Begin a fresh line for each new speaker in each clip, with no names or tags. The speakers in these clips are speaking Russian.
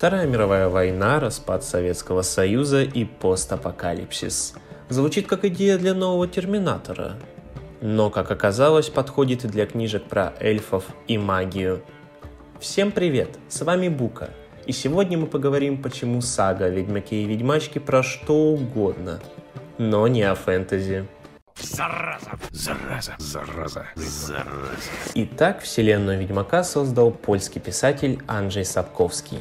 Вторая мировая война, распад Советского Союза и постапокалипсис. Звучит как идея для нового Терминатора. Но, как оказалось, подходит и для книжек про эльфов и магию. Всем привет, с вами Бука. И сегодня мы поговорим, почему сага о Ведьмаке и Ведьмачке про что угодно, но не о фэнтези.
Зараза! Зараза! Зараза! Зараза!
Итак, вселенную Ведьмака создал польский писатель Анджей Сапковский.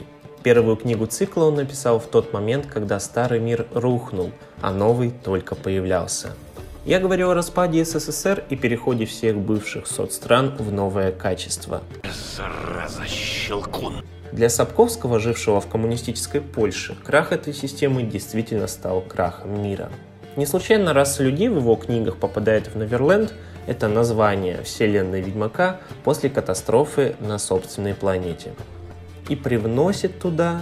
Первую книгу цикла он написал в тот момент, когда старый мир рухнул, а новый только появлялся. Я говорю о распаде СССР и переходе всех бывших соцстран в новое качество.
Зараза! Щелкун!
Для Сапковского, жившего в коммунистической Польше, крах этой системы действительно стал крахом мира. Не случайно раса людей в его книгах попадает в Неверленд – это название вселенной Ведьмака после катастрофы на собственной планете. И привносит туда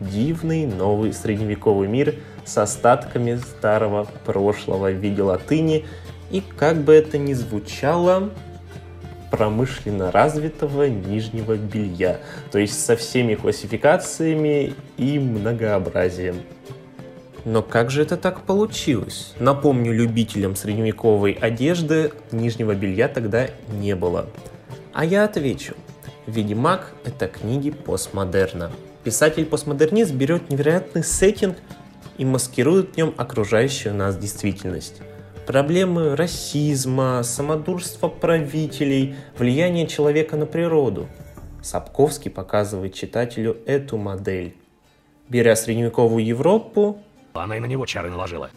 дивный новый средневековый мир с остатками старого прошлого в виде латыни и, как бы это ни звучало, промышленно развитого нижнего белья, то есть со всеми классификациями и многообразием. Но как же это так получилось? Напомню любителям средневековой одежды, нижнего белья тогда не было. А я отвечу. «Ведьмак» — это книги постмодерна. Писатель-постмодернист берет невероятный сеттинг и маскирует в нем окружающую нас действительность. Проблемы расизма, самодурства правителей, влияние человека на природу. Сапковский показывает читателю эту модель. Беря средневековую Европу,
Она и на него чары наложила.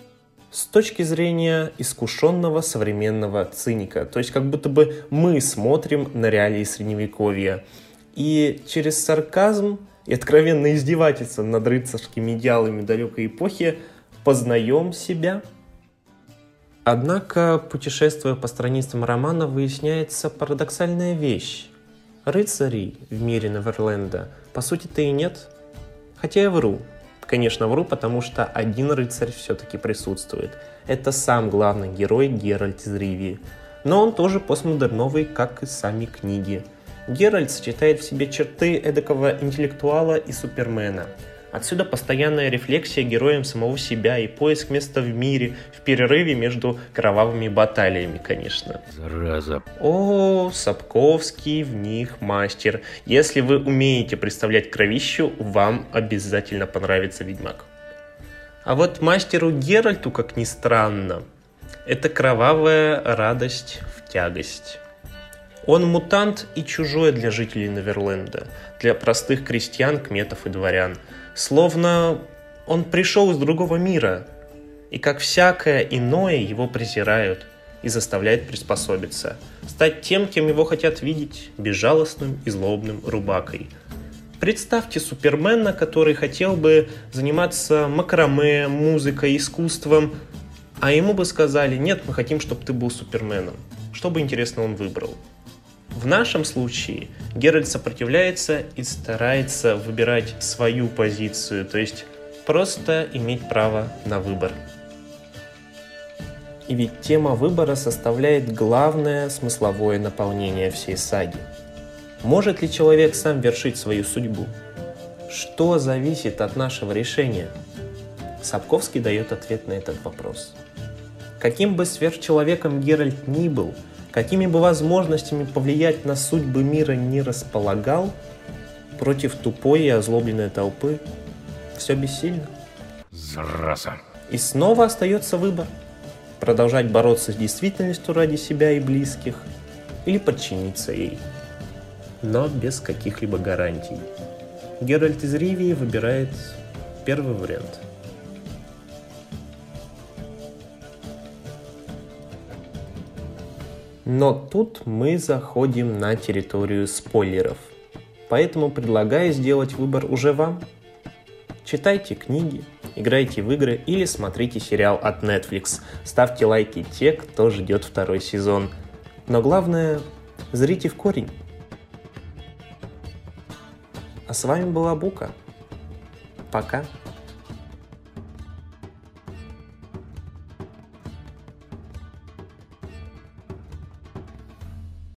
С точки зрения искушенного современного циника. То есть как будто бы мы смотрим на реалии средневековья. И через сарказм и откровенно издевательство над рыцарскими идеалами далекой эпохи познаем себя. Однако, путешествуя по страницам романа, выясняется парадоксальная вещь. Рыцарей в мире Неверленда по сути-то и нет. Хотя я вру. Конечно, вру, потому что один рыцарь все-таки присутствует. Это сам главный герой Геральт из Ривии. Но он тоже постмодерновый, как и сами книги. Геральт сочетает в себе черты эдакого интеллектуала и супермена. Отсюда постоянная рефлексия героем самого себя и поиск места в мире в перерыве между кровавыми баталиями, конечно.
Зараза!
О, Сапковский в них мастер. Если вы умеете представлять кровищу, вам обязательно понравится Ведьмак. А вот мастеру Геральту, как ни странно, это кровавая радость в тягость. Он мутант и чужой для жителей Неверленда, для простых крестьян, кметов и дворян. Словно он пришел из другого мира, и как всякое иное его презирают и заставляют приспособиться, стать тем, кем его хотят видеть, безжалостным и злобным рубакой. Представьте Супермена, который хотел бы заниматься макраме, музыкой, искусством, а ему бы сказали, нет, мы хотим, чтобы ты был Суперменом. Что бы интересно он выбрал? В нашем случае Геральт сопротивляется и старается выбирать свою позицию, то есть просто иметь право на выбор. И ведь тема выбора составляет главное смысловое наполнение всей саги. Может ли человек сам вершить свою судьбу? Что зависит от нашего решения? Сапковский дает ответ на этот вопрос. Каким бы сверхчеловеком Геральт ни был, какими бы возможностями повлиять на судьбы мира не располагал, против тупой и озлобленной толпы все бессильно.
Зараза!
И снова остается выбор. Продолжать бороться с действительностью ради себя и близких или подчиниться ей. Но без каких-либо гарантий. Геральт из Ривии выбирает первый вариант. Но тут мы заходим на территорию спойлеров. Поэтому предлагаю сделать выбор уже вам. Читайте книги, играйте в игры или смотрите сериал от Netflix. Ставьте лайки те, кто ждет второй сезон. Но главное, зрите в корень. А с вами была Бука. Пока.